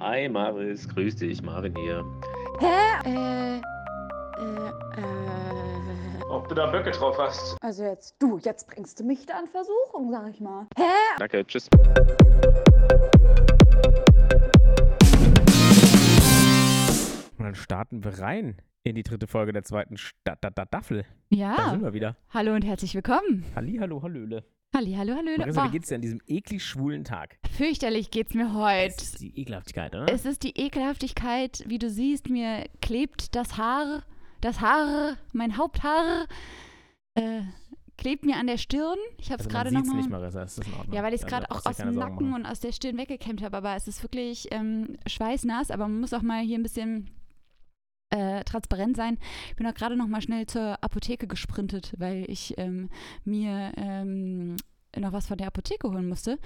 Hi Maris, grüß dich, Marvin hier. Hä? Äh, äh, äh. Ob du da Böcke drauf hast? Also jetzt, du, jetzt bringst du mich da in Versuchung, sag ich mal. Hä? Danke, tschüss. Und dann starten wir rein in die dritte Folge der zweiten Staffel. Da Ja, sind wir wieder. hallo und herzlich willkommen. Halli, hallo, hallöle. Halli, hallo, hallöle. Marissa, wie Boah, geht's dir an diesem eklig schwulen Tag? fürchterlich geht's mir heute. ist die Ekelhaftigkeit, oder? Es ist die Ekelhaftigkeit, wie du siehst, mir klebt das Haar, das Haar, mein Haupthaar, äh, klebt mir an der Stirn. Ich habe es also gerade nochmal. nicht, Marissa, ist das in Ordnung? Ja, weil ich es Also, gerade auch aus dem Nacken und aus der Stirn weggekämmt habe, aber es ist wirklich ähm, schweißnass, aber man muss auch mal hier ein bisschen äh, transparent sein. Ich bin auch gerade noch mal schnell zur Apotheke gesprintet, weil ich ähm, mir ähm, noch was von der Apotheke holen musste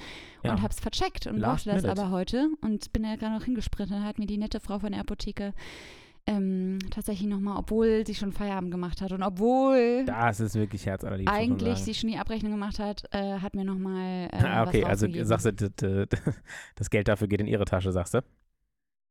Ja. und habe es vercheckt und Last brauchte das minute. aber heute und bin da gerade noch hingesprintet. Dann hat mir die nette Frau von der Apotheke ähm, tatsächlich nochmal, obwohl sie schon Feierabend gemacht hat und obwohl Das ist wirklich herzallerliebst. eigentlich sie schon die Abrechnung gemacht hat, äh, hat mir nochmal äh, Ah, okay, also sagst du, das Geld dafür geht in ihre Tasche, sagst du?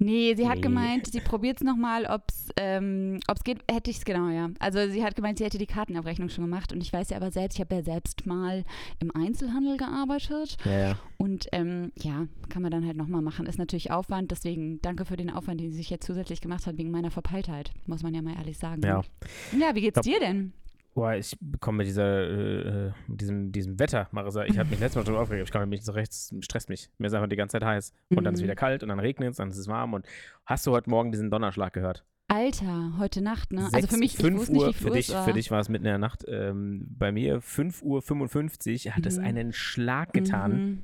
Nee, sie hat Nee. gemeint, sie probiert es nochmal, ob es ähm, ob's geht. Hätte ich es genau, ja. Also sie hat gemeint, sie hätte die Kartenabrechnung schon gemacht. Und ich weiß ja aber selbst, ich habe ja selbst mal im Einzelhandel gearbeitet. Ja, ja. Und ähm, ja, kann man dann halt nochmal machen. Ist natürlich Aufwand. Deswegen danke für den Aufwand, den sie sich jetzt zusätzlich gemacht hat, wegen meiner Verpeiltheit. Muss man ja mal ehrlich sagen. Ja. Ja, wie geht's dir denn? Boah, ich komme mit dieser, äh, äh, mit diesem, diesem Wetter, Marissa. Ich hatte mich letztes Mal schon aufgeregt, ich komme mich nicht so recht, es stresst mich. Mir ist einfach die ganze Zeit heiß. Und dann ist es Mhm. wieder kalt und dann regnet es, dann ist es warm. Und hast du heute Morgen diesen Donnerschlag gehört? Alter, heute Nacht, ne? also Sechs- für mich, ich fünf wusste nicht, Uhr, wie viel für dich, es war. für dich war es mitten in der Nacht. Ähm, bei mir 5 Uhr 55 hat es Mhm. einen Schlag getan. Mhm.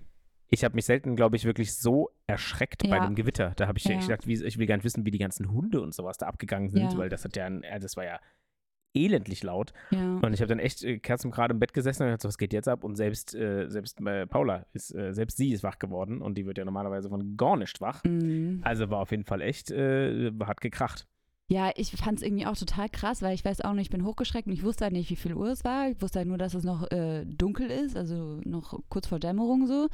Ich habe mich selten, glaube ich, wirklich so erschreckt bei Ja. einem Gewitter. Da habe ich Ja. ich gedacht, wie, ich will gar nicht wissen, wie die ganzen Hunde und sowas da abgegangen sind, Ja. weil das hat ja, ein, das war ja elendlich laut. Ja. Und ich habe dann echt äh, kerzengerade im Bett gesessen und gedacht, so, was geht jetzt ab? Und selbst, äh, selbst äh, Paula ist, äh, selbst sie ist wach geworden und die wird ja normalerweise von gar nicht wach. Mhm. Also war auf jeden Fall echt, äh, hat gekracht. Ja, ich fand es irgendwie auch total krass, weil ich weiß auch nicht, ich bin hochgeschreckt und ich wusste halt nicht, wie viel Uhr es war. Ich wusste halt nur, dass es noch äh, dunkel ist, also noch kurz vor Dämmerung so.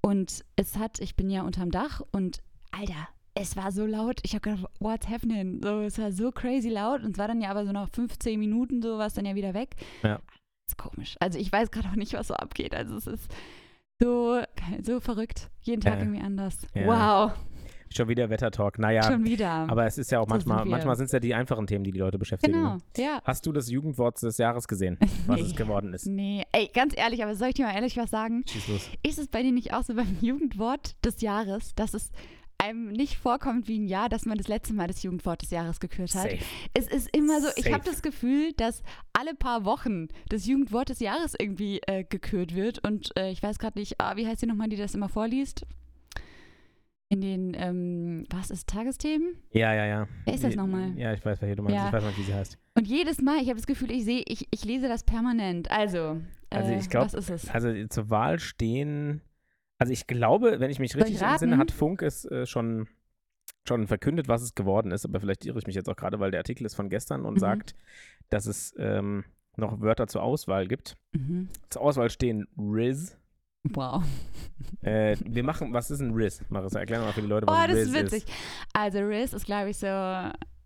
Und es hat, ich bin ja unterm Dach und Alter, es war so laut. Ich habe gedacht, what's happening? So, es war so crazy laut und es war dann ja aber so nach 15 Minuten so, war es dann ja wieder weg. Ja. Das ist komisch. Also ich weiß gerade auch nicht, was so abgeht. Also es ist so, so verrückt. Jeden Tag Äh, irgendwie anders. ja. Wow, Schon wieder Wettertalk. Naja, schon wieder. aber es ist ja auch So manchmal, sind manchmal sind es ja die einfachen Themen, die die Leute beschäftigen. genau, ne? ja. Hast du das Jugendwort des Jahres gesehen, was Nee. es geworden ist? Nee, ey, ganz ehrlich, aber soll ich dir mal ehrlich was sagen? Schieß los. Ist es bei dir nicht auch so beim Jugendwort des Jahres, dass es einem nicht vorkommt wie ein Jahr, dass man das letzte Mal das Jugendwort des Jahres gekürt hat? Safe. Es ist immer so, ich habe das Gefühl, dass alle paar Wochen das Jugendwort des Jahres irgendwie äh, gekürt wird und äh, ich weiß gerade nicht, ah, wie heißt die nochmal, die das immer vorliest? In den, ähm, was ist Tagesthemen? Ja, ja, ja. Wer ist das nochmal? Ja, ich weiß, welche du meinst. Ja. Ich weiß nicht, wie sie heißt. Und jedes Mal, ich habe das Gefühl, ich sehe, ich, ich lese das permanent. Also, Also äh, ich glaub, was ist es? Also zur Wahl stehen, also ich glaube, wenn ich mich richtig entsinne, hat Funk es äh, schon, schon verkündet, was es geworden ist. Aber vielleicht irre ich mich jetzt auch gerade, weil der Artikel ist von gestern und Mhm. sagt, dass es ähm, noch Wörter zur Auswahl gibt. Mhm. Zur Auswahl stehen Riz. Wow. Äh, wir machen, was ist ein Riz? Marissa, erklär mal für die Leute, Oh, was das Riz ist witzig. Also Riz ist, glaube ich, so,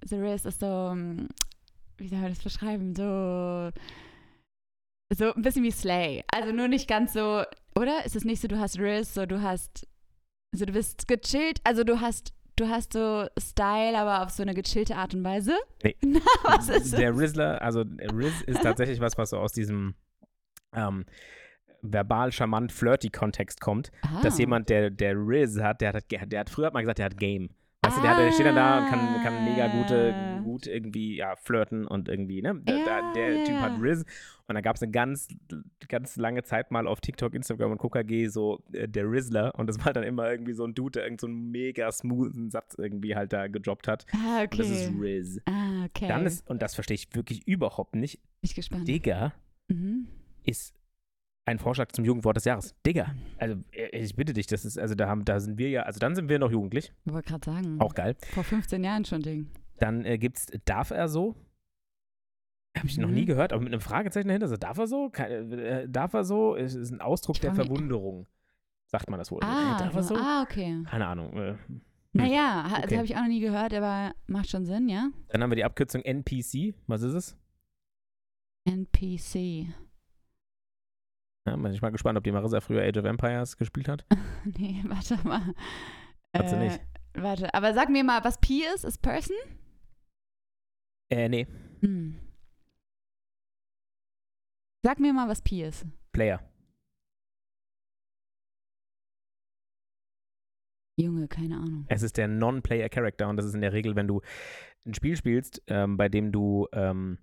so Riz ist so, ähm, wie soll man das beschreiben? So, so ein bisschen wie Slay. Also nur nicht ganz so, oder? Ist es nicht so, du hast Riz, so du hast, so du bist gechillt, also du hast, du hast so Style, aber auf so eine gechillte Art und Weise? Nee. Na, was ist Der? Rizzler, also Riz ist tatsächlich was, was so aus diesem ähm, verbal charmant flirty Kontext kommt. dass Ah. jemand, der, der Riz hat, der hat, der hat früher hat man gesagt, der hat Game. Weißt du, der, hat, der steht dann da und kann, kann mega gute, Ah. gut irgendwie ja, flirten und irgendwie, ne? Der, Ja, der, der ja, Typ hat Riz und da gab es eine ganz, ganz lange Zeit mal auf TikTok, Instagram und KKG so äh, der Rizzler und das war dann immer irgendwie so ein Dude, der irgend so einen mega smoothen Satz irgendwie halt da gedroppt hat. Ah, Und das ist okay. Riz. Ah, okay. Dann ist, und das verstehe ich wirklich überhaupt nicht, Bin ich gespannt. Digger Mhm. ist ein Vorschlag zum Jugendwort des Jahres. Digga. Also, äh, ich bitte dich, das ist, also da haben, da sind wir ja, also dann sind wir noch jugendlich. Ich wollte gerade sagen. Auch geil. Vor 15 Jahren schon Ding. Dann äh, gibt's Darf er so? Habe ich noch Mhm. nie gehört, aber mit einem Fragezeichen dahinter. Also, darf er so? Keine, äh, darf er so? Es ist ein Ausdruck der Verwunderung. sagt man das wohl. Ah, Einfach so? ah, okay. Keine Ahnung. Äh, Naja, ha- das Okay. habe ich auch noch nie gehört, aber macht schon Sinn, ja? Dann haben wir die Abkürzung NPC. Was ist es? NPC. Ja, bin ich mal gespannt, ob die Marissa früher Age of Empires gespielt hat. nee, warte mal. Hat sie Äh, nicht. Warte, aber sag mir mal, was P ist? Ist Person? Äh, nee. Hm. Sag mir mal, was P ist. Player. Junge, keine Ahnung. Es ist der Non-Player-Character und das ist in der Regel, wenn du ein Spiel spielst, ähm, bei dem du ähm,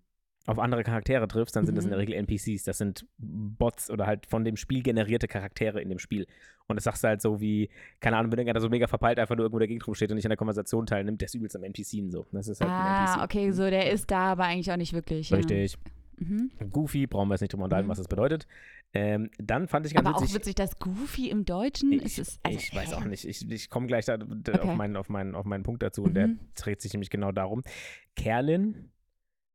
auf andere Charaktere triffst, dann sind das in der Mhm. Regel NPCs. Das sind Bots oder halt von dem Spiel generierte Charaktere in dem Spiel. Und das sagst du halt so wie, keine Ahnung, wenn irgendeiner so mega verpeilt einfach nur irgendwo dagegen rumsteht und nicht an der Konversation teilnimmt, der ist übelst am NPC so. Das ist halt ein Ah, okay, so der ist da, aber eigentlich auch nicht wirklich. Ja. Richtig. Mhm. Goofy, brauchen wir jetzt nicht drüber unterhalten, Mhm. was das bedeutet. Ähm, dann fand ich ganz Aber auch witzig. witzig, das Goofy im Deutschen Ich, ist es. Also, ich weiß auch nicht. Ich, ich komme gleich da, da Okay. auf, meinen, auf, meinen, auf meinen Punkt dazu und der Mhm. dreht sich nämlich genau darum. Kerlin,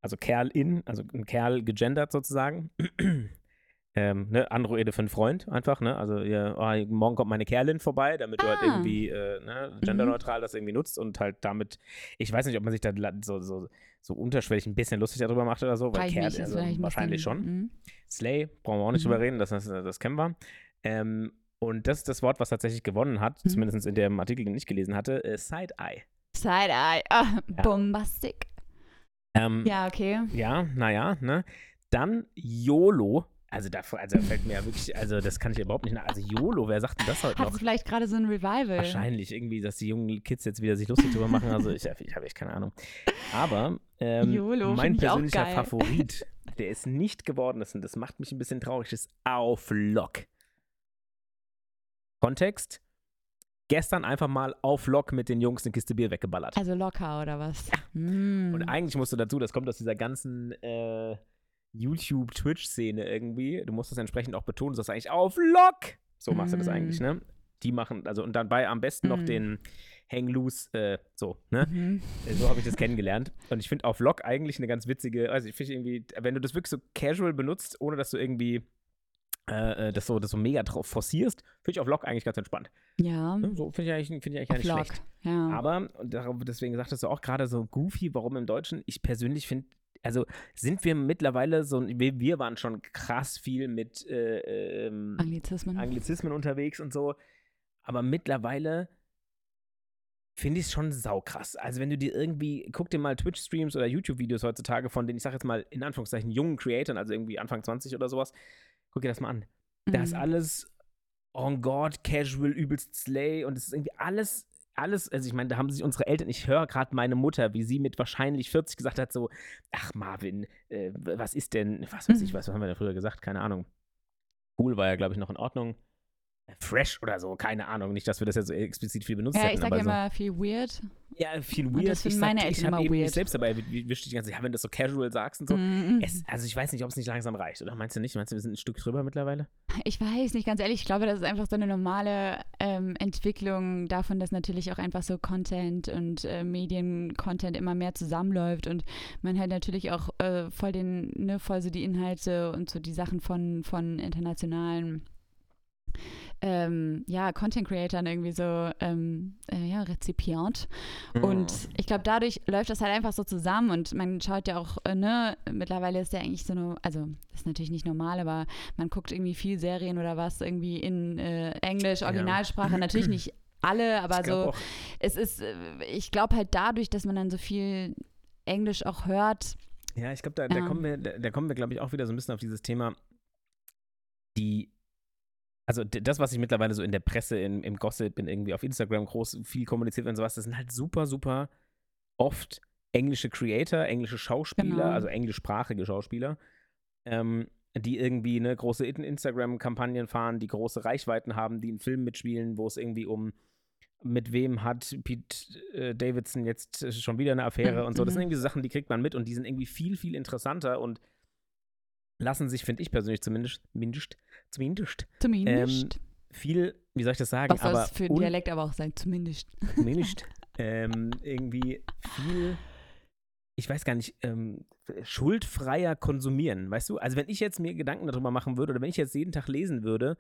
also Kerlin, also ein Kerl gegendert sozusagen. ähm, ne, Androide für einen Freund einfach, ne? Also ja, oh, morgen kommt meine Kerlin vorbei, damit du halt Ah. irgendwie äh, ne, genderneutral das irgendwie nutzt und halt damit, ich weiß nicht, ob man sich da so, so, so unterschwellig ein bisschen lustig darüber macht oder so, weil Kerl, also ein wahrscheinlich schon. Mhm. Slay, brauchen wir auch nicht Mhm. drüber reden, das, das, das kennen wir. Ähm, und das ist das Wort, was tatsächlich gewonnen hat, Mhm. zumindest in dem Artikel, den ich gelesen hatte, äh, Side-Eye. Side-Eye. Ah, Ja. Bombastic. Ähm, Ja, okay. ja, naja, ne? Dann YOLO. Also da, also fällt mir ja wirklich, also das kann ich überhaupt nicht nach. Also YOLO, wer sagt denn das heute Hat noch? es vielleicht gerade so ein Revival? Wahrscheinlich irgendwie, dass die jungen Kids jetzt wieder sich lustig drüber machen. Also ich, ich habe echt keine Ahnung. Aber ähm, YOLO mein persönlicher. Favorit, der ist nicht geworden ist und das macht mich ein bisschen traurig, ist Auf Lock. Kontext. Gestern einfach mal auf Lock mit den Jungs eine Kiste Bier weggeballert. Also locker oder was? Mm. Und eigentlich musst du dazu, das kommt aus dieser ganzen äh, YouTube-Twitch-Szene irgendwie. Du musst das entsprechend auch betonen, du sagst eigentlich auf Lock. So machst du das Mm. eigentlich, ne? Die machen, also und dabei am besten noch Mm. den Hang Loose, äh, so, ne? Mhm. Äh, So habe ich das kennengelernt. Und ich finde auf Lock eigentlich eine ganz witzige, also ich finde irgendwie, wenn du das wirklich so casual benutzt, ohne dass du irgendwie äh, äh, das, so, das so mega drauf forcierst, finde ich auf Lock eigentlich ganz entspannt. Ja, Ne? So finde ich eigentlich, find ich eigentlich gar auf nicht Lock. schlecht. Ja. Aber, und deswegen sagtest du auch gerade so goofy, warum im Deutschen? Ich persönlich finde, also sind wir mittlerweile so, wir, wir waren schon krass viel mit äh, ähm, Anglizismen. Anglizismen unterwegs und so, aber mittlerweile finde ich es schon saukrass. Also wenn du dir irgendwie, guck dir mal Twitch-Streams oder YouTube-Videos heutzutage von den, ich sag jetzt mal in Anführungszeichen, jungen Creatoren, also irgendwie Anfang 20 oder sowas, guck dir das mal an. Da ist Mhm. alles on God, casual, übelst Slay und es ist irgendwie alles, alles, also ich meine, da haben sich unsere Eltern, ich höre gerade meine Mutter, wie sie mit wahrscheinlich 40 gesagt hat, so, ach Marvin, äh, was ist denn, was weiß ich, Mhm. was haben wir da früher gesagt, keine Ahnung. Cool war ja, glaube ich, noch in Ordnung. Fresh oder so, keine Ahnung, nicht, dass wir das jetzt so explizit viel benutzt Ja, ich hätten, sag aber ja so. immer viel weird. Ja, viel Und weird. das finden ich meine ich Eltern immer weird. nicht selbst dabei, wie, wie die ganze ja, wenn du das so casual sagst und so. Mhm. Es, also ich weiß nicht, ob es nicht langsam reicht, oder meinst du nicht? Meinst du, wir sind ein Stück drüber mittlerweile? Ich weiß nicht, ganz ehrlich, ich glaube, das ist einfach so eine normale ähm, Entwicklung davon, dass natürlich auch einfach so Content und äh, Medien-Content immer mehr zusammenläuft und man halt natürlich auch äh, voll den, ne, voll so die Inhalte und so die Sachen von, von internationalen ähm, ja, Content-Creatern irgendwie so ähm, äh, ja, rezipiert. Und ich glaube, dadurch läuft das halt einfach so zusammen und man schaut ja auch, äh, ne, mittlerweile ist ja eigentlich so eine, also das ist natürlich nicht normal, aber man guckt irgendwie viel Serien oder was irgendwie in äh, Englisch, Originalsprache, natürlich nicht alle, aber so, auch, es ist, äh, ich glaube halt dadurch, dass man dann so viel Englisch auch hört, Ja, ich glaube, da, da Ja. kommen wir, da, da kommen wir, glaube ich, auch wieder so ein bisschen auf dieses Thema, die, also das, was ich mittlerweile so in der Presse, in, im Gossip, in irgendwie auf Instagram groß viel kommuniziert und sowas, das sind halt super, super oft englische Creator, englische Schauspieler, Genau. also englischsprachige Schauspieler, ähm, die irgendwie eine große In- Instagram-Kampagnen fahren, die große Reichweiten haben, die in Filmen mitspielen, wo es irgendwie um mit wem hat Pete äh, Davidson jetzt schon wieder eine Affäre Mhm, und so. Das sind mhm. irgendwie so Sachen, die kriegt man mit und die sind irgendwie viel, viel interessanter und lassen sich, finde ich persönlich zumindest, mindest, zumindest zumindest. viel, wie soll ich das sagen, was soll es für ein Dialekt aber auch sein, zumindest. zumindest ähm, irgendwie viel, ich weiß gar nicht, ähm, schuldfreier konsumieren, weißt du? Also wenn ich jetzt mir Gedanken darüber machen würde oder wenn ich jetzt jeden Tag lesen würde,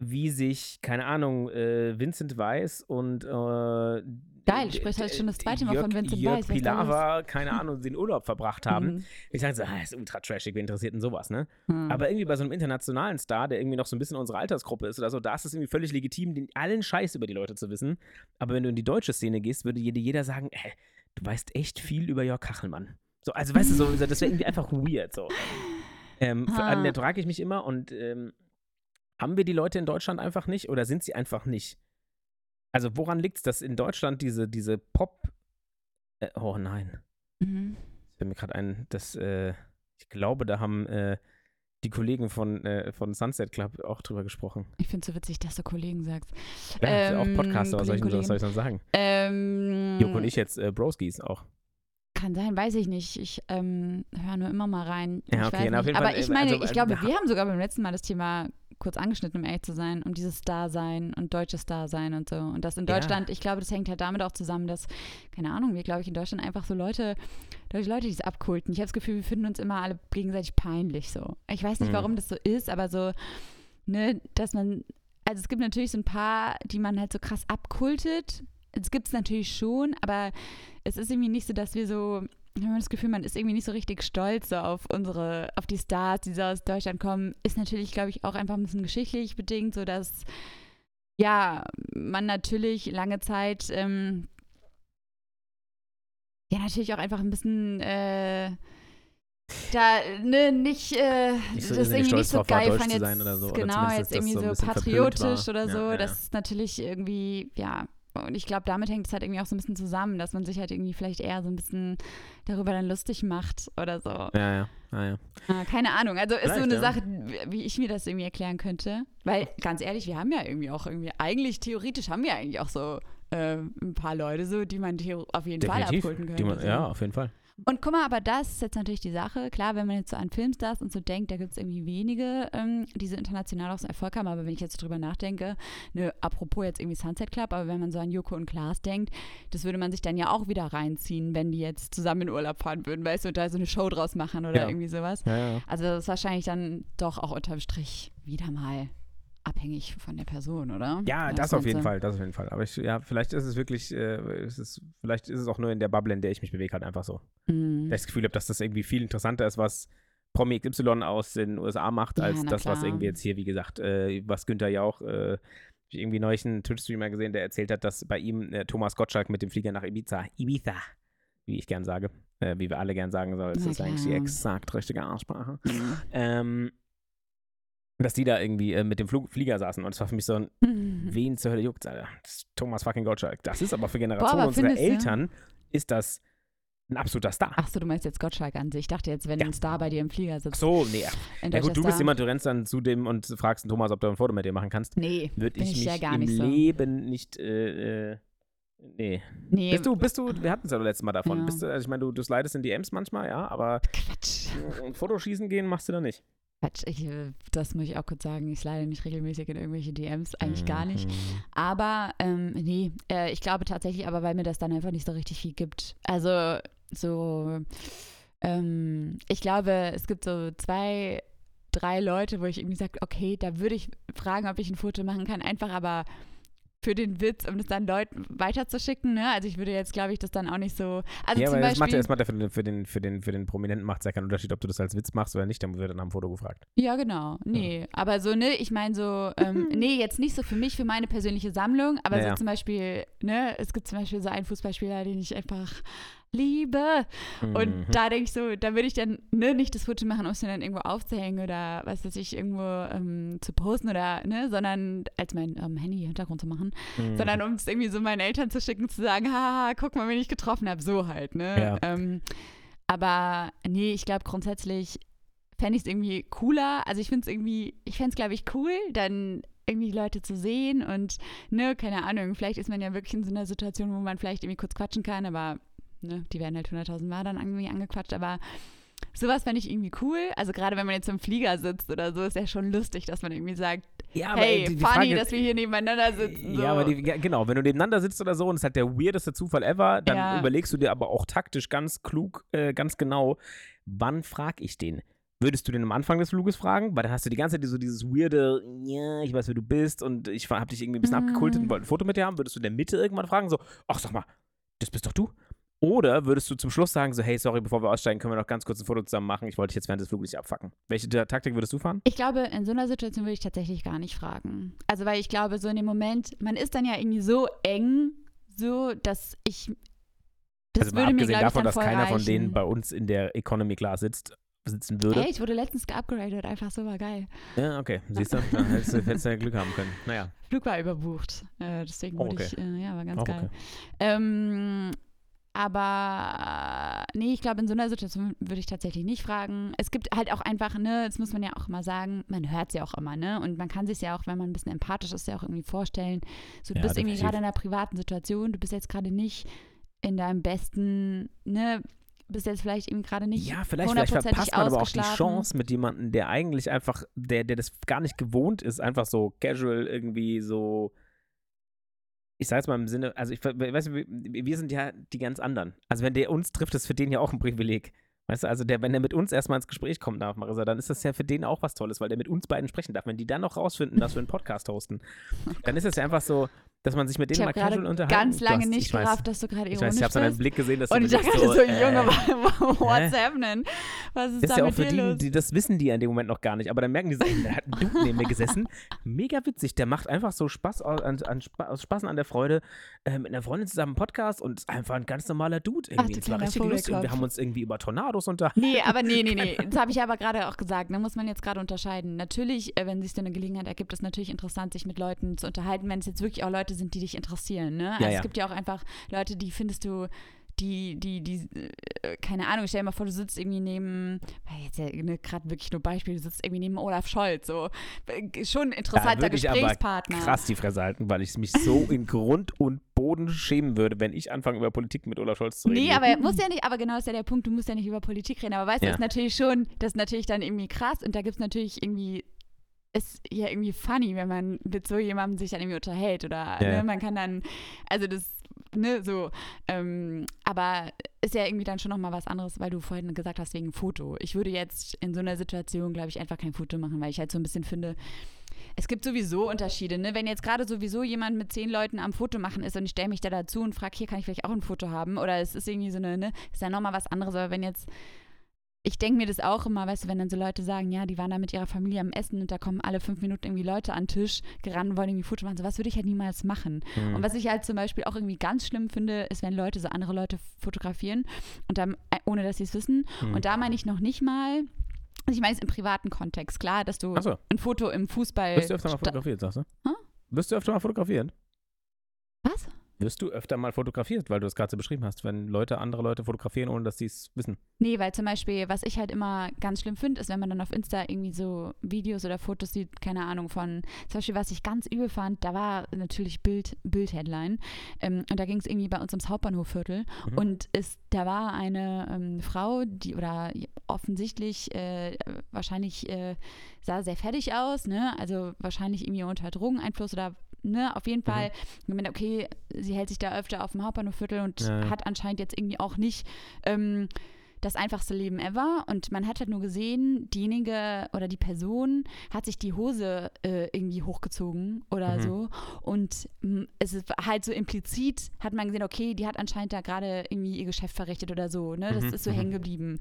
wie sich, keine Ahnung, äh, Vincent Weiss und äh, Geil, sprichst heute d- schon das zweite Mal Jörg, von Vincent Jörg Weiss? Pilawa, keine Ahnung, den Urlaub verbracht haben. Mhm. Ich sage so, ah, ist ultra trashig, wer interessiert denn sowas, ne? Hm. Aber irgendwie bei so einem internationalen Star, der irgendwie noch so ein bisschen unsere Altersgruppe ist oder so, da ist es irgendwie völlig legitim, den allen Scheiß über die Leute zu wissen. Aber wenn du in die deutsche Szene gehst, würde jeder, jeder sagen, äh, du weißt echt viel über Jörg Kachelmann. So, also weißt du, so, das wäre irgendwie einfach weird. So. Ähm, Ah. an der frage ich mich immer, und ähm, haben wir die Leute in Deutschland einfach nicht oder sind sie einfach nicht? Also woran liegt es, dass in Deutschland diese, diese Pop... Äh, oh nein. Mhm. Ich mir gerade ein, dass äh, ich glaube, da haben äh, die Kollegen von, äh, von Sunset Club auch drüber gesprochen. Ich finde es so witzig, dass du Kollegen sagst. Ja, Ähm, auch Podcaster, was soll ich, was soll ich noch sagen? Ähm, Joko und ich jetzt äh, Broskis auch. Kann sein, weiß ich nicht. Ich ähm, höre nur immer mal rein. Ja, ich okay, weiß na, auf nicht. Aber Fall, ich äh, meine, also, ich glaube, wir haben sogar beim letzten Mal das Thema kurz angeschnitten, um ehrlich zu sein, und dieses Dasein und deutsches Dasein und so. Und das in Ja. Deutschland, ich glaube, das hängt halt damit auch zusammen, dass, keine Ahnung, wir, glaube ich, in Deutschland einfach so Leute, Leute, Leute die es abkulten. Ich habe das Gefühl, wir finden uns immer alle gegenseitig peinlich so. Ich weiß nicht, Mhm. warum das so ist, aber so, ne, dass man, also es gibt natürlich so ein paar, die man halt so krass abkultet. Es gibt es natürlich schon, aber es ist irgendwie nicht so, dass wir so, ich habe das Gefühl, man ist irgendwie nicht so richtig stolz so auf unsere, auf die Stars, die so aus Deutschland kommen. Ist natürlich, glaube ich, auch einfach ein bisschen geschichtlich bedingt, so dass ja, man natürlich lange Zeit ähm, ja natürlich auch einfach ein bisschen äh, da ne, nicht, äh, Nicht so das irgendwie stolz nicht so drauf geil fand jetzt sein oder so, oder genau zumindest, jetzt das irgendwie so patriotisch oder Ja, so. ja, das ja. ist natürlich irgendwie ja und ich glaube, damit hängt es halt irgendwie auch so ein bisschen zusammen, dass man sich halt irgendwie vielleicht eher so ein bisschen darüber dann lustig macht oder so. Ja, ja, ja, ja. Ah, keine Ahnung. Also ist so Vielleicht, eine ja. Sache, wie ich mir das irgendwie erklären könnte. Weil, ganz ehrlich, wir haben ja irgendwie auch irgendwie, eigentlich theoretisch haben wir eigentlich auch so äh, ein paar Leute so, die man auf jeden Fall Definitiv. abkulten könnte. Die man, so. ja, auf jeden Fall. Und guck mal, aber das ist jetzt natürlich die Sache. Klar, wenn man jetzt so an Filmstars und so denkt, da gibt es irgendwie wenige, ähm, die so international auch so Erfolg haben. Aber wenn ich jetzt drüber nachdenke, ne, apropos jetzt irgendwie Sunset Club, aber wenn man so an Joko und Klaas denkt, das würde man sich dann ja auch wieder reinziehen, wenn die jetzt zusammen in Urlaub fahren würden, weißt du, und da so eine Show draus machen oder Ja. irgendwie sowas. Ja, ja. Also das ist wahrscheinlich dann doch auch unterm Strich wieder mal abhängig von der Person, oder? Ja, Was das auf jeden? Fall, das auf jeden Fall. Aber ich, ja, vielleicht ist es wirklich, äh, es ist, vielleicht ist es auch nur in der Bubble, in der ich mich bewege, halt einfach so. Mhm. Dass ich das Gefühl habe, dass das irgendwie viel interessanter ist, was Promi XY aus den USA macht, Ja, als na das, was klar. irgendwie jetzt hier, wie gesagt, äh, was Günther Jauch, äh, hab ich irgendwie neulich einen Twitch-Streamer gesehen, der erzählt hat, dass bei ihm äh, Thomas Gottschalk mit dem Flieger nach Ibiza, Ibiza, wie ich gern sage, äh, wie wir alle gern sagen sollen, das ist eigentlich die exakt richtige Aussprache, Mhm. ähm, dass die da irgendwie äh, mit dem Flug Flieger saßen und es war für mich so ein, wen zur Hölle juckt, Alter? Das ist Thomas fucking Gottschalk. Das ist aber für Generationen aber unserer findest du? Eltern ist das ein absoluter Star. Ach so, du meinst jetzt Gottschalk an sich. Ich dachte jetzt, wenn Ja. ein Star bei dir im Flieger sitzt. so, nee. ein Ja deutscher gut, du bist jemand, du rennst dann zu dem und fragst den Thomas, ob du ein Foto mit dir machen kannst. Nee, Würde bin ich ich mich ja gar im nicht so. Leben nicht, äh, äh, nee. nee. Bist du, bist du, wir hatten es ja das letzte Mal davon. Ja. Bist du, also ich meine, du, du slidest in DMs manchmal, ja, aber Quatsch. ein Fotoschießen gehen machst du da nicht. Quatsch. Ich, äh, das muss ich auch kurz sagen. Ich slide nicht regelmäßig in irgendwelche DMs. Eigentlich gar nicht. Mhm. Aber, ähm, nee, äh, ich glaube tatsächlich, aber weil mir das dann einfach nicht so richtig viel gibt. Also, so, ähm, ich glaube, es gibt so zwei, drei Leute, wo ich irgendwie sage, okay, da würde ich fragen, ob ich ein Foto machen kann. Einfach aber für den Witz, um das dann Leuten weiterzuschicken. Ne? Also ich würde jetzt, glaube ich, das dann auch nicht so. Also ja, zum aber das macht, ja- Beispiel. das macht ja für den, für, den, für, den, für den Prominenten macht es ja keinen Unterschied, ob du das als Witz machst oder nicht, dann wird dann am Foto gefragt. Ja, genau. Nee, aber so, ne, ich meine so, ähm, nee, jetzt nicht so für mich, für meine persönliche Sammlung, aber Ja. so zum Beispiel, ne, es gibt zum Beispiel so einen Fußballspieler, den ich einfach liebe. Und Mhm. da denke ich so, da würde ich dann ne, nicht das Foto machen, um es dann irgendwo aufzuhängen oder was weiß ich, irgendwo ähm, zu posten oder, ne, sondern als mein ähm, Handy-Hintergrund zu machen, Mhm. sondern um es irgendwie so meinen Eltern zu schicken, zu sagen, haha, guck mal, wen ich getroffen habe, so halt, ne. Ja. Ähm, aber nee, ich glaube grundsätzlich fände ich es irgendwie cooler. Also ich finde es irgendwie, ich fände es, glaube ich, cool, dann irgendwie Leute zu sehen und, ne, keine Ahnung, vielleicht ist man ja wirklich in so einer Situation, wo man vielleicht irgendwie kurz quatschen kann, aber, ne, die werden halt 100.000 Mal dann irgendwie angequatscht, aber sowas fände ich irgendwie cool. Also gerade wenn man jetzt im Flieger sitzt oder so, ist ja schon lustig, dass man irgendwie sagt, ja, hey, die- die funny, Frage- dass wir hier nebeneinander sitzen. So. Ja, aber die, ja, genau, wenn du nebeneinander sitzt oder so und es halt der weirdeste Zufall ever, dann Ja. überlegst du dir aber auch taktisch ganz klug, äh, ganz genau, wann frag ich den? würdest du den am Anfang des Fluges fragen? Weil dann hast du die ganze Zeit so dieses weirde, ja, ich weiß, wer du bist und ich habe dich irgendwie ein bisschen Mm. abgekultet und wollte ein Foto mit dir haben. Würdest du in der Mitte irgendwann fragen, so, ach, sag mal, das bist doch du? Oder würdest du zum Schluss sagen, so, hey, sorry, bevor wir aussteigen, können wir noch ganz kurz ein Foto zusammen machen? Ich wollte dich jetzt während des Fluges nicht abfacken. Welche Ta- Taktik würdest du fahren? Ich glaube, in so einer Situation würde ich tatsächlich gar nicht fragen. Also, weil ich glaube, so in dem Moment, man ist dann ja irgendwie so eng, so, dass ich. Das also würde mir, abgesehen glaube ich, davon, dann dass keiner reichen. von denen bei uns in der Economy Class sitzt, sitzen würde. Ey, ich wurde letztens geupgradet, einfach so war geil. Ja, okay. Siehst du, dann hättest du, hättest du ja Glück haben können. Naja. Flug war überbucht. Äh, deswegen Oh, wurde okay. ich, äh, ja, war ganz Auch geil. okay. Ähm, aber nee, ich glaube, in so einer Situation würde ich tatsächlich nicht fragen. Es gibt halt auch einfach, ne, das muss man ja auch immer sagen, man hört es ja auch immer, ne? Und man kann sich ja auch, wenn man ein bisschen empathisch ist, ja auch irgendwie vorstellen. So, du Ja, bist irgendwie definitiv. gerade in einer privaten Situation, du bist jetzt gerade nicht in deinem besten, ne, bist jetzt vielleicht irgendwie gerade nicht Ja, vielleicht, vielleicht verpasst man aber auch die. Chance mit jemandem, der eigentlich einfach, der, der das gar nicht gewohnt ist, einfach so casual irgendwie so. Ich sage jetzt mal im Sinne, also ich we- weißt du, wir- sind ja die ganz anderen. Also wenn der uns trifft, ist für den ja auch ein Privileg. Weißt du, also der, wenn der mit uns erstmal ins Gespräch kommen darf, Marissa, dann ist das ja für den auch was Tolles, weil der mit uns beiden sprechen darf. Wenn die dann noch rausfinden, dass wir einen Podcast hosten, dann ist es ja einfach so, dass man sich mit Ich denen mal casual unterhalten ganz Du lange hast- nicht ich gerafft, dass du gerade Ich ironisch weiß, ich habe es bist. Blick gesehen, dass du Und ich dachte so, so, äh, Junge, what's happening? Was ist Das ist ja auch für die, die, das wissen die in dem Moment noch gar nicht. Aber dann merken die so, da hat ein Dude neben mir gesessen. Mega witzig. Der macht einfach so Spaß aus, an, an, aus Spaß an der Freude äh, mit einer Freundin zusammen einen Podcast und ist einfach ein ganz normaler Dude irgendwie. du es war richtig lustig. Und wir haben uns irgendwie über Tornados unterhalten. Nee, aber nee, nee, nee. Das habe ich aber gerade auch gesagt. Da muss man jetzt gerade unterscheiden. Natürlich, äh, wenn sich so eine Gelegenheit ergibt, ist natürlich interessant, sich mit Leuten zu unterhalten, wenn es jetzt wirklich auch Leute sind, die dich interessieren. Ne? Also Ja, es ja. gibt ja auch einfach Leute, die findest du, die, die, die, äh, keine Ahnung, stell dir mal vor, du sitzt irgendwie neben, weil jetzt ja ne, gerade wirklich nur Beispiel, du sitzt irgendwie neben Olaf Scholz, so Äh, schon interessanter aber Gesprächspartner. Krass die Fresse halten, weil ich mich so in Grund und Boden schämen würde, wenn ich anfange, über Politik mit Olaf Scholz zu reden. Nee, aber muss ja nicht, aber genau das ist ja der Punkt, du musst ja nicht über Politik reden. Aber weißt du, Ja. das ist natürlich schon, das ist natürlich dann irgendwie krass und da gibt es natürlich irgendwie, ist ja irgendwie funny, wenn man mit so jemandem sich dann irgendwie unterhält oder Ja. ne, man kann dann, also das, ne, so, ähm, aber ist ja irgendwie dann schon nochmal was anderes, weil du vorhin gesagt hast, wegen Foto. Ich würde jetzt in so einer Situation, glaube ich, einfach kein Foto machen, weil ich halt so ein bisschen finde, es gibt sowieso Unterschiede, ne? Wenn jetzt gerade sowieso jemand mit zehn Leuten am Foto machen ist und ich stelle mich da dazu und frage, hier kann ich vielleicht auch ein Foto haben oder es ist irgendwie so eine, ne, ist ja nochmal was anderes, aber wenn jetzt, ich denke mir das auch immer, weißt du, wenn dann so Leute sagen, ja, die waren da mit ihrer Familie am Essen und da kommen alle fünf Minuten irgendwie Leute an den Tisch, gerannt und wollen irgendwie Foto machen, so was würde ich halt niemals machen. Mhm. Und was ich halt zum Beispiel auch irgendwie ganz schlimm finde, ist, wenn Leute so andere Leute fotografieren und dann, äh, ohne dass sie es wissen. Mhm. Und da meine ich noch nicht mal, also ich meine es im privaten Kontext, klar, dass du Achso, ein Foto im Fußball. wirst du öfter mal fotografiert, sagst du? Hä? Wirst du öfter mal fotografiert? Was? Wirst du öfter mal fotografiert, weil du es gerade so beschrieben hast, wenn Leute andere Leute fotografieren, ohne dass sie es wissen. Nee, weil zum Beispiel, was ich halt immer ganz schlimm finde, ist, wenn man dann auf Insta irgendwie so Videos oder Fotos sieht, keine Ahnung, von, zum Beispiel, was ich ganz übel fand, da war natürlich Bild, Bild-Headline. Ähm, und da ging es irgendwie bei uns ums Hauptbahnhofviertel. Mhm. Und es, da war eine ähm, Frau, die, oder offensichtlich, äh, wahrscheinlich äh, sah sehr fertig aus, ne? Also wahrscheinlich irgendwie unter Drogeneinfluss oder Ne, auf jeden Mhm. Fall, meine, okay, sie hält sich da öfter auf dem Hauptbahnhofviertel und ja. hat anscheinend jetzt irgendwie auch nicht ähm, das einfachste Leben ever. Und man hat halt nur gesehen, diejenige oder die Person hat sich die Hose äh, irgendwie hochgezogen oder Mhm. so. Und mh, es ist halt so implizit, hat man gesehen, okay, die hat anscheinend da gerade irgendwie ihr Geschäft verrichtet oder so. Ne? Das Mhm, ist so mhm. hängen geblieben.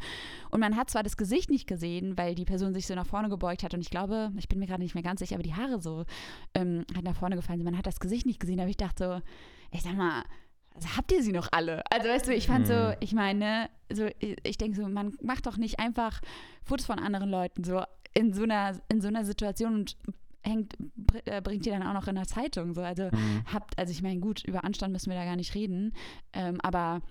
Und man hat zwar das Gesicht nicht gesehen, weil die Person sich so nach vorne gebeugt hat. Und ich glaube, ich bin mir gerade nicht mehr ganz sicher, aber die Haare so ähm, halt nach vorne gefallen sind. Man hat das Gesicht nicht gesehen, aber ich dachte so, ich sag mal, also habt ihr sie noch alle? Also weißt du, ich fand so, Mhm. ich meine, so, ich, ich denke so, man macht doch nicht einfach Fotos von anderen Leuten so in so einer, in so einer Situation und hängt, äh, bringt die dann auch noch in der Zeitung. So. Also Mhm. habt, also ich meine, gut, über Anstand müssen wir da gar nicht reden, ähm, aber